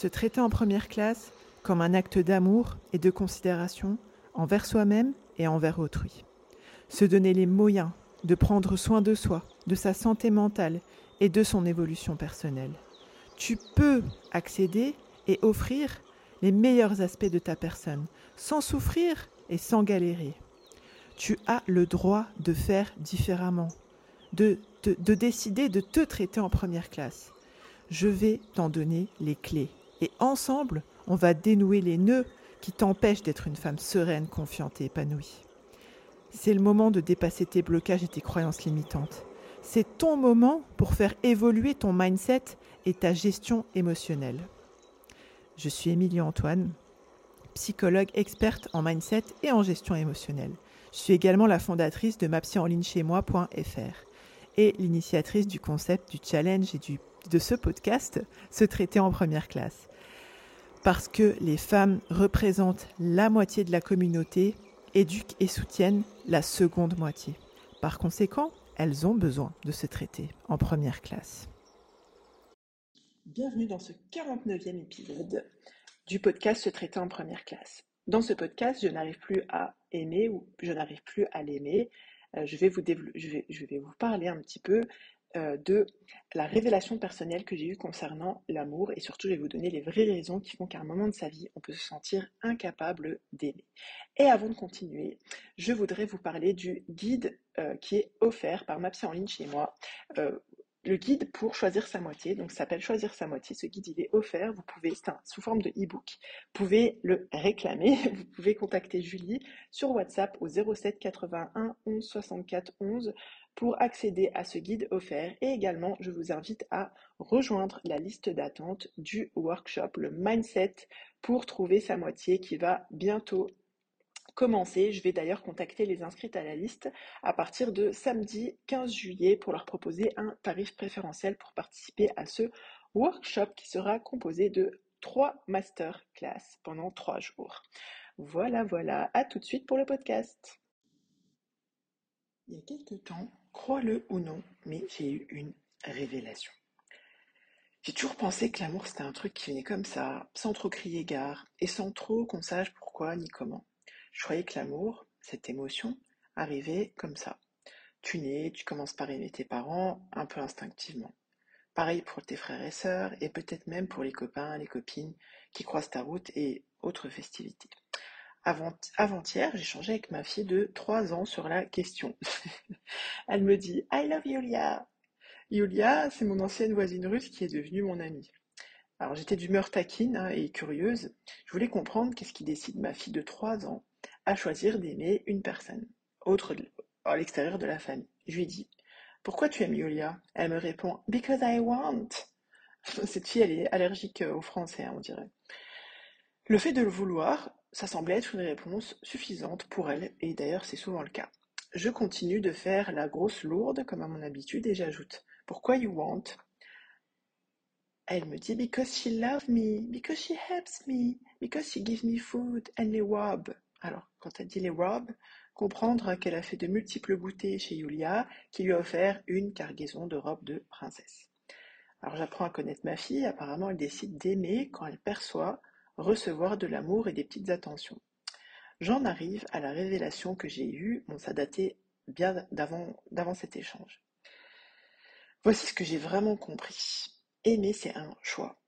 Se traiter en première classe comme un acte d'amour et de considération envers soi-même et envers autrui. Se donner les moyens de prendre soin de soi, de sa santé mentale et de son évolution personnelle. Tu peux accéder et offrir les meilleurs aspects de ta personne, sans souffrir et sans galérer. Tu as le droit de faire différemment, de, de, décider de te traiter en première classe. Je vais t'en donner les clés. Et ensemble, on va dénouer les nœuds qui t'empêchent d'être une femme sereine, confiante et épanouie. C'est le moment de dépasser tes blocages et tes croyances limitantes. C'est ton moment pour faire évoluer ton mindset et ta gestion émotionnelle. Je suis Émilie Antoine, psychologue experte en mindset et en gestion émotionnelle. Je suis également la fondatrice de mapsyenlignechaismoi.fr et l'initiatrice du concept du challenge et du, de ce podcast, Se traiter en première classe. Parce que les femmes représentent la moitié de la communauté, éduquent et soutiennent la seconde moitié. Par conséquent, elles ont besoin de se traiter en première classe. Bienvenue dans ce 49e épisode du podcast Se traiter en première classe. Dans ce podcast, je n'arrive plus à aimer ou je n'arrive plus à l'aimer. Euh, je, vais vous je, vais, vous parler un petit peu euh, de la révélation personnelle que j'ai eue concernant l'amour et surtout je vais vous donner les vraies raisons qui font qu'à un moment de sa vie, on peut se sentir incapable d'aimer. Et avant de continuer, je voudrais vous parler du guide euh, qui est offert par Mapsy en ligne chez moi le guide pour choisir sa moitié. Donc, s'appelle Choisir sa moitié. Ce guide, il est offert. Vous pouvez, c'est sous forme de e-book. Vous pouvez le réclamer. Vous pouvez contacter Julie sur WhatsApp au 07 81 11 64 11 pour accéder à ce guide offert. Et également, je vous invite à rejoindre la liste d'attente du workshop, le mindset pour trouver sa moitié qui va bientôt commencer. Je vais d'ailleurs contacter les inscrites à la liste à partir de samedi 15 juillet pour leur proposer un tarif préférentiel pour participer à ce workshop qui sera composé de trois masterclass pendant trois jours. Voilà, voilà. À tout de suite pour le podcast. Il y a quelques temps, crois-le ou non, mais j'ai eu une révélation. J'ai toujours pensé que l'amour c'était un truc qui venait comme ça, sans trop crier gare, et sans trop qu'on sache pourquoi ni comment. Je croyais que l'amour, cette émotion, arrivait comme ça. Tu nais, tu commences par aimer tes parents un peu instinctivement. Pareil pour tes frères et sœurs et peut-être même pour les copains, les copines qui croisent ta route et autres festivités. Avant-hier, j'ai changé avec ma fille de 3 ans sur la question. Elle me dit I love Yulia. Yulia, c'est mon ancienne voisine russe qui est devenue mon amie. Alors j'étais d'humeur taquine hein, et curieuse. Je voulais comprendre qu'est-ce qui décide ma fille de 3 ans à choisir d'aimer une personne, autre à l'extérieur de la famille. Je lui dis Pourquoi tu aimes Yulia? Elle me répond Because I want. Cette fille, elle est allergique aux Français, hein, on dirait. Le fait de le vouloir, ça semblait être une réponse suffisante pour elle, et d'ailleurs c'est souvent le cas. Je continue de faire la grosse lourde comme à mon habitude et j'ajoute Pourquoi you want Elle me dit Because she loves me, because she helps me, because she gives me food and a robe. Alors, quand elle dit les robes, comprendre qu'elle a fait de multiples goûters chez Yulia, qui lui a offert une cargaison de robes de princesse. Alors j'apprends à connaître ma fille, apparemment elle décide d'aimer quand elle perçoit recevoir de l'amour et des petites attentions. J'en arrive à la révélation que j'ai eue, bon ça datait bien d'avant cet échange. Voici ce que j'ai vraiment compris. Aimer, c'est un choix.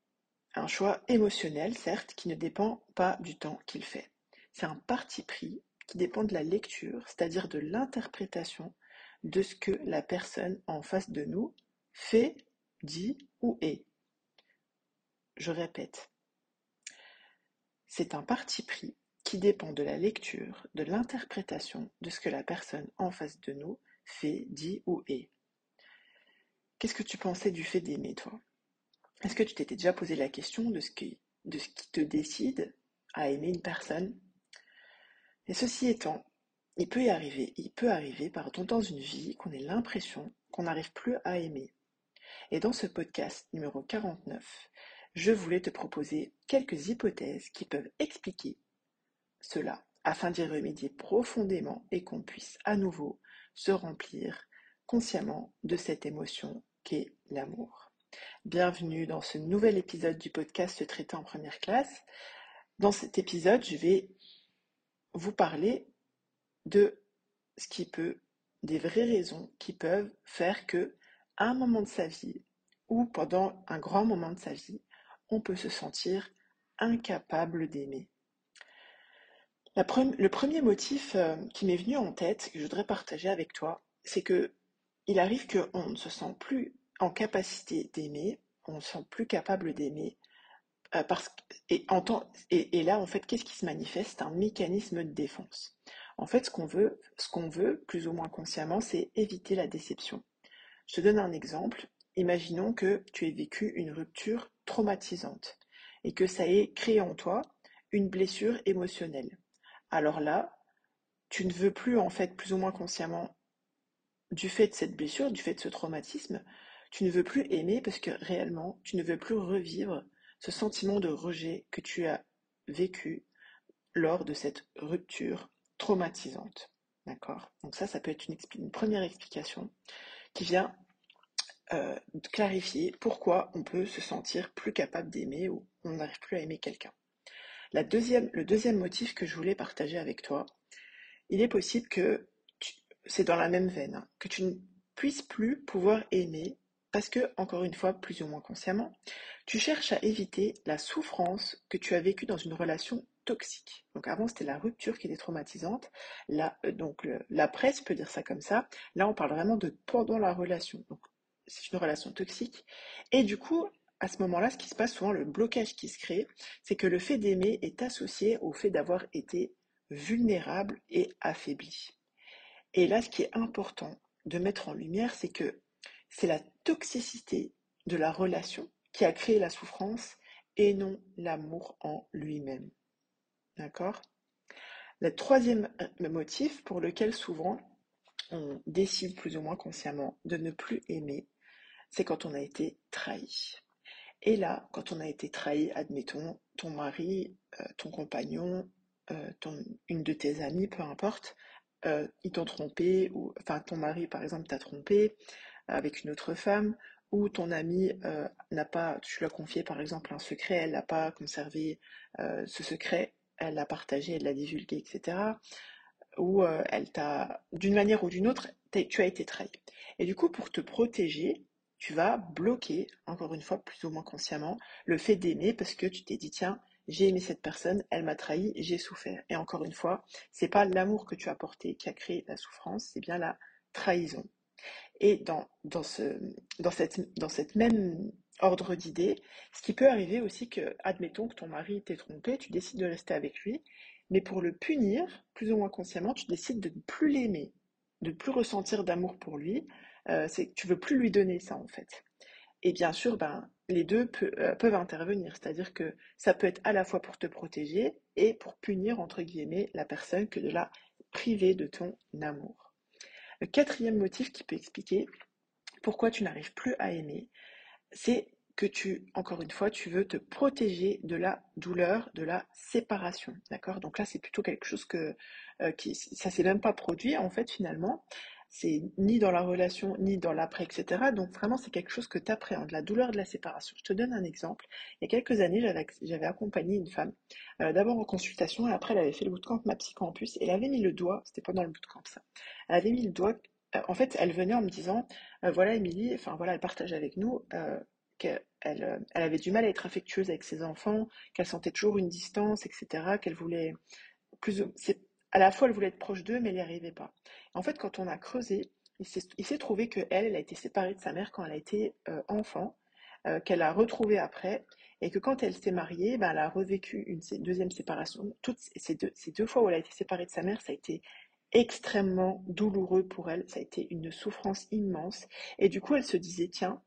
Un choix émotionnel, certes, qui ne dépend pas du temps qu'il fait. C'est un parti pris qui dépend de la lecture, c'est-à-dire de l'interprétation de ce que la personne en face de nous fait, dit ou est. Je répète, c'est un parti pris qui dépend de la lecture, de l'interprétation de ce que la personne en face de nous fait, dit ou est. Qu'est-ce que tu pensais du fait d'aimer, toi? Est-ce que tu t'étais déjà posé la question de ce qui, te décide à aimer une personne? Et ceci étant, il peut y arriver, il peut arriver, pardon, dans une vie qu'on ait l'impression qu'on n'arrive plus à aimer. Et dans ce podcast numéro 49, je voulais te proposer quelques hypothèses qui peuvent expliquer cela afin d'y remédier profondément et qu'on puisse à nouveau se remplir consciemment de cette émotion qu'est l'amour. Bienvenue dans ce nouvel épisode du podcast Se traiter en première classe. Dans cet épisode, je vais vous parler de ce qui peut, des vraies raisons qui peuvent faire que, à un moment de sa vie ou pendant un grand moment de sa vie, on peut se sentir incapable d'aimer. le premier motif euh, qui m'est venu en tête, que je voudrais partager avec toi, c'est que il arrive qu'on ne se sent plus en capacité d'aimer, on ne se sent plus capable d'aimer, euh, parce et, et, là, en fait, qu'est-ce qui se manifeste? Un mécanisme de défense. En fait, ce qu'on veut, ce qu'on veut, plus ou moins consciemment, c'est éviter la déception. Je te donne un exemple. Imaginons que tu aies vécu une rupture traumatisante et que ça ait créé en toi une blessure émotionnelle. Alors là, tu ne veux plus, en fait, plus ou moins consciemment, du fait de cette blessure, du fait de ce traumatisme, tu ne veux plus aimer parce que réellement, tu ne veux plus revivre ce sentiment de rejet que tu as vécu lors de cette rupture traumatisante. D'accord? Donc ça, ça peut être une, première explication qui vient euh, clarifier pourquoi on peut se sentir plus capable d'aimer ou on n'arrive plus à aimer quelqu'un. La deuxième, le deuxième motif que je voulais partager avec toi, il est possible que c'est dans la même veine, hein, que tu ne puisses plus pouvoir aimer parce que, encore une fois, plus ou moins consciemment, tu cherches à éviter la souffrance que tu as vécue dans une relation toxique. Donc avant, c'était la rupture qui était traumatisante. Là, euh, donc la presse peut dire ça comme ça. Là, on parle vraiment de pendant la relation. C'est une relation toxique. Et du coup, à ce moment-là, ce qui se passe souvent, le blocage qui se crée, c'est que le fait d'aimer est associé au fait d'avoir été vulnérable et affaibli. Et là, ce qui est important de mettre en lumière, c'est que c'est la toxicité de la relation qui a créé la souffrance et non l'amour en lui-même. D'accord? Le troisième euh, motif pour lequel souvent on décide plus ou moins consciemment de ne plus aimer, c'est quand on a été trahi. Et là, quand on a été trahi, admettons, ton mari, euh, ton compagnon, euh, une de tes amies, peu importe, ils t'ont trompé, ou enfin ton mari par exemple t'a trompé avec une autre femme, ou ton ami n'a pas, tu lui as confié par exemple un secret, elle n'a pas conservé ce secret, elle l'a partagé, elle l'a divulgué, etc. Ou elle t'a, d'une manière ou d'une autre, tu as été trahi. Et du coup, pour te protéger, tu vas bloquer, encore une fois, plus ou moins consciemment, le fait d'aimer parce que tu t'es dit, tiens, j'ai aimé cette personne, elle m'a trahi, j'ai souffert. Et encore une fois, c'est pas l'amour que tu as porté qui a créé la souffrance, c'est bien la trahison. Et dans, ce, cette, dans même ordre d'idées, ce qui peut arriver aussi que, admettons que ton mari t'ait trompé, tu décides de rester avec lui, mais pour le punir, plus ou moins consciemment, tu décides de ne plus l'aimer, de ne plus ressentir d'amour pour lui, euh, c'est tu veux plus lui donner ça en fait. Et bien sûr, ben, les deux euh, peuvent intervenir, c'est-à-dire que ça peut être à la fois pour te protéger et pour punir, entre guillemets, la personne que de la priver de ton amour. Le quatrième motif qui peut expliquer pourquoi tu n'arrives plus à aimer, c'est que tu, encore une fois, tu veux te protéger de la douleur, de la séparation. D'accord? Donc là, c'est plutôt quelque chose que euh, qui, ça s'est même pas produit en fait finalement c'est ni dans la relation, ni dans l'après, etc. Donc vraiment, c'est quelque chose que tu appréhendes, la douleur de la séparation. Je te donne un exemple. Il y a quelques années, j'avais accompagné une femme, euh, d'abord en consultation, et après, elle avait fait le bootcamp Ma Psy Campus, et elle avait mis le doigt, c'était pas dans le bootcamp ça, elle avait mis le doigt, euh, en fait, elle venait en me disant, euh, voilà Émilie, enfin voilà, elle partage avec nous qu'elle elle avait du mal à être affectueuse avec ses enfants, qu'elle sentait toujours une distance, etc., qu'elle voulait plus à la fois elle voulait être proche d'eux, mais elle n'y arrivait pas. En fait, quand on a creusé, il s'est trouvé qu'elle, elle a été séparée de sa mère quand elle a été euh, enfant, euh, qu'elle a retrouvé après, et que quand elle s'est mariée, ben, elle a revécu une deuxième séparation. Toutes ces deux, ces deux fois où elle a été séparée de sa mère, ça a été extrêmement douloureux pour elle, ça a été une souffrance immense. Et du coup, elle se disait, tiens,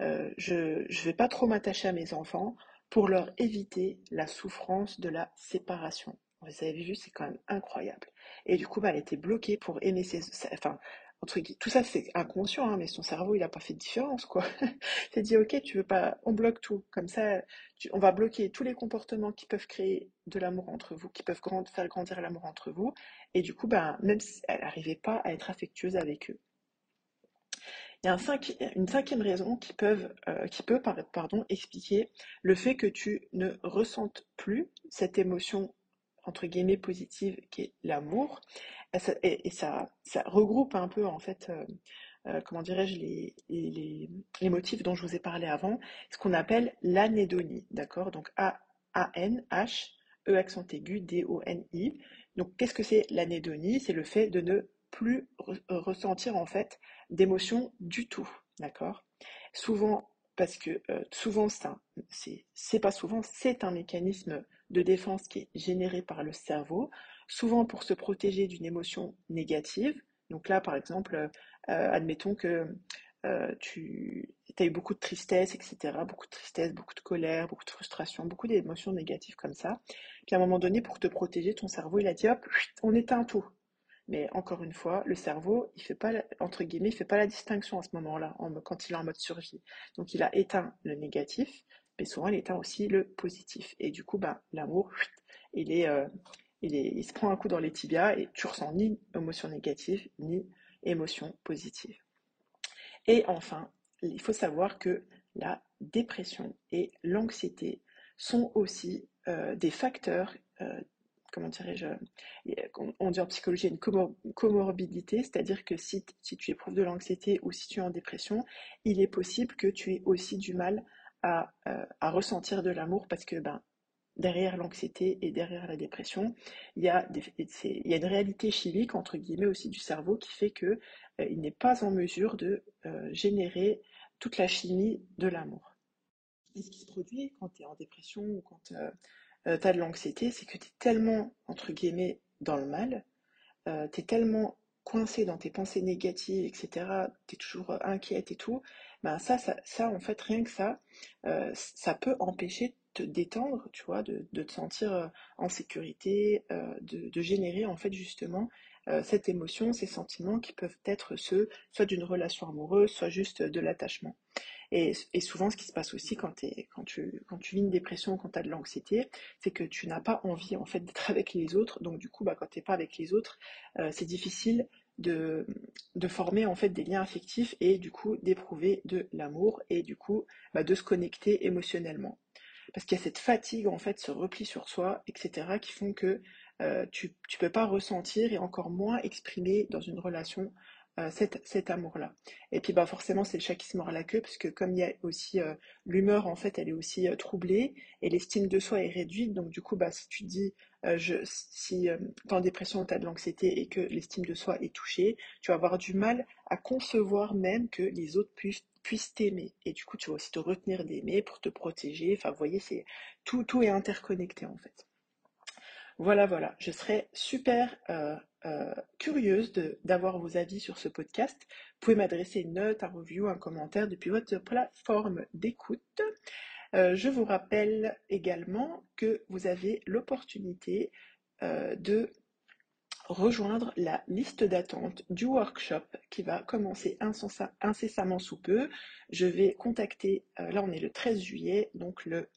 euh, je ne vais pas trop m'attacher à mes enfants pour leur éviter la souffrance de la séparation. Vous avez vu, c'est quand même incroyable. Et du coup, bah, elle était bloquée pour aimer ses... Enfin, entre tout ça c'est inconscient, hein, mais son cerveau il n'a pas fait de différence quoi. il s'est dit ok tu veux pas, on bloque tout, comme ça on va bloquer tous les comportements qui peuvent créer de l'amour entre vous, qui peuvent faire grandir l'amour entre vous, et du coup bah, même si elle n'arrivait pas à être affectueuse avec eux. Il y a une cinquième raison qui, qui peut expliquer le fait que tu ne ressentes plus cette émotion entre guillemets positive qui est l'amour. Et, ça, regroupe un peu en fait euh, comment dirais-je, les, les, motifs dont je vous ai parlé avant, ce qu'on appelle l'anédonie, d'accord? Donc A-A-N-H, E accent aigu, D-O-N-I. Donc qu'est-ce que c'est l'anédonie? C'est le fait de ne plus ressentir en fait d'émotions du tout, d'accord? Souvent, parce que euh, souvent, c'est pas souvent, c'est un mécanisme de défense qui est généré par le cerveau, souvent pour se protéger d'une émotion négative. Donc là, par exemple, euh, admettons que euh, tu as eu beaucoup de tristesse, etc. Beaucoup de tristesse, beaucoup de colère, beaucoup de frustration, beaucoup d'émotions négatives comme ça. Puis à un moment donné, pour te protéger, ton cerveau, il a dit hop, on éteint tout. Mais encore une fois, le cerveau, il fait pas, entre guillemets, il fait pas la distinction à ce moment-là, quand il est en mode survie. Donc il a éteint le négatif, mais souvent il éteint aussi le positif. Et du coup, bah, l'amour, il est, euh, il est, il se prend un coup dans les tibias et tu ressens ni émotion négative, ni émotions positives. Et enfin, il faut savoir que la dépression et l'anxiété sont aussi euh, des facteurs, euh, comment dirais-je, on dit en psychologie une comorbidité, c'est-à-dire que si, tu éprouves de l'anxiété ou si tu es en dépression, il est possible que tu aies aussi du mal à, euh, à ressentir de l'amour parce que ben, derrière l'anxiété et derrière la dépression, il y, a il y a une réalité chimique, entre guillemets, aussi du cerveau qui fait qu'il euh, n'est pas en mesure de euh, générer toute la chimie de l'amour. Et ce qui se produit quand tu es en dépression ou quand tu as de l'anxiété, c'est que tu es tellement, entre guillemets, dans le mal, tu es tellement coincé dans tes pensées négatives, etc., tu es toujours inquiète et tout, ben ça, ça, ça, en fait, rien que ça, ça peut empêcher détendre, tu vois, de, te sentir euh, en sécurité, euh, de, générer en fait justement euh, cette émotion, ces sentiments qui peuvent être ceux soit d'une relation amoureuse, soit juste de l'attachement. Et, souvent, ce qui se passe aussi quand, tu, vis une dépression, quand tu as de l'anxiété, c'est que tu n'as pas envie en fait d'être avec les autres. Donc du coup, bah, quand tu n'es pas avec les autres, c'est difficile de, de, former en fait des liens affectifs et du coup d'éprouver de l'amour et du coup bah, de se connecter émotionnellement parce qu'il y a cette fatigue, en fait, ce repli sur soi, etc., qui font que euh, tu ne peux pas ressentir et encore moins exprimer dans une relation euh, cet, amour-là. Et puis bah forcément c'est le chat qui se mord la queue parce que comme il y a aussi euh, l'humeur en fait elle est aussi troublée et l'estime de soi est réduite donc du coup bah si tu dis je, si tu es en dépression tu as de l'anxiété et que l'estime de soi est touchée tu vas avoir du mal à concevoir même que les autres puissent puissent t'aimer. Et du coup, tu vas aussi te retenir d'aimer pour te protéger. Enfin, vous voyez, c'est tout, tout est interconnecté en fait. Voilà, voilà. Je serais super euh, euh, curieuse d'avoir vos avis sur ce podcast. Vous pouvez m'adresser une note, un review, un commentaire depuis votre plateforme d'écoute. Euh, je vous rappelle également que vous avez l'opportunité de rejoindre la liste d'attente du workshop qui va commencer incessamment sous peu. Je vais contacter, euh, là on est le 13 juillet, donc le,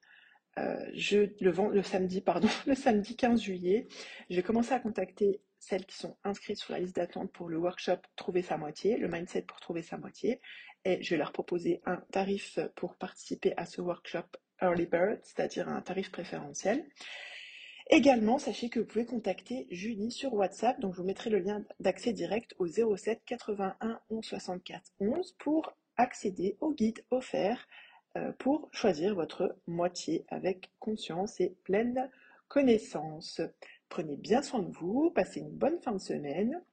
euh, le, le samedi, pardon, le samedi 15 juillet, je vais commencer à contacter celles qui sont inscrites sur la liste d'attente pour le workshop Trouver sa moitié, le mindset pour trouver sa moitié, et je vais leur proposer un tarif pour participer à ce workshop Early Bird, c'est-à-dire un tarif préférentiel. Également, sachez que vous pouvez contacter Julie sur WhatsApp, donc je vous mettrai le lien d'accès direct au 07 81 11 64 11 pour accéder au guide offert euh, pour choisir votre moitié avec conscience et pleine connaissance. Prenez bien soin de vous, passez une bonne fin de semaine.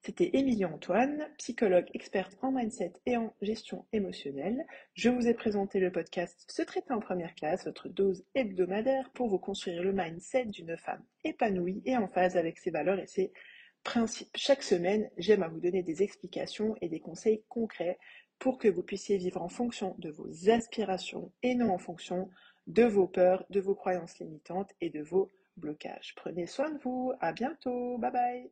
C'était Émilie Antoine, psychologue experte en mindset et en gestion émotionnelle. Je vous ai présenté le podcast Se traiter en première classe, votre dose hebdomadaire pour vous construire le mindset d'une femme épanouie et en phase avec ses valeurs et ses principes. Chaque semaine, j'aime à vous donner des explications et des conseils concrets pour que vous puissiez vivre en fonction de vos aspirations et non en fonction de vos peurs, de vos croyances limitantes et de vos blocages. Prenez soin de vous. À bientôt. Bye bye.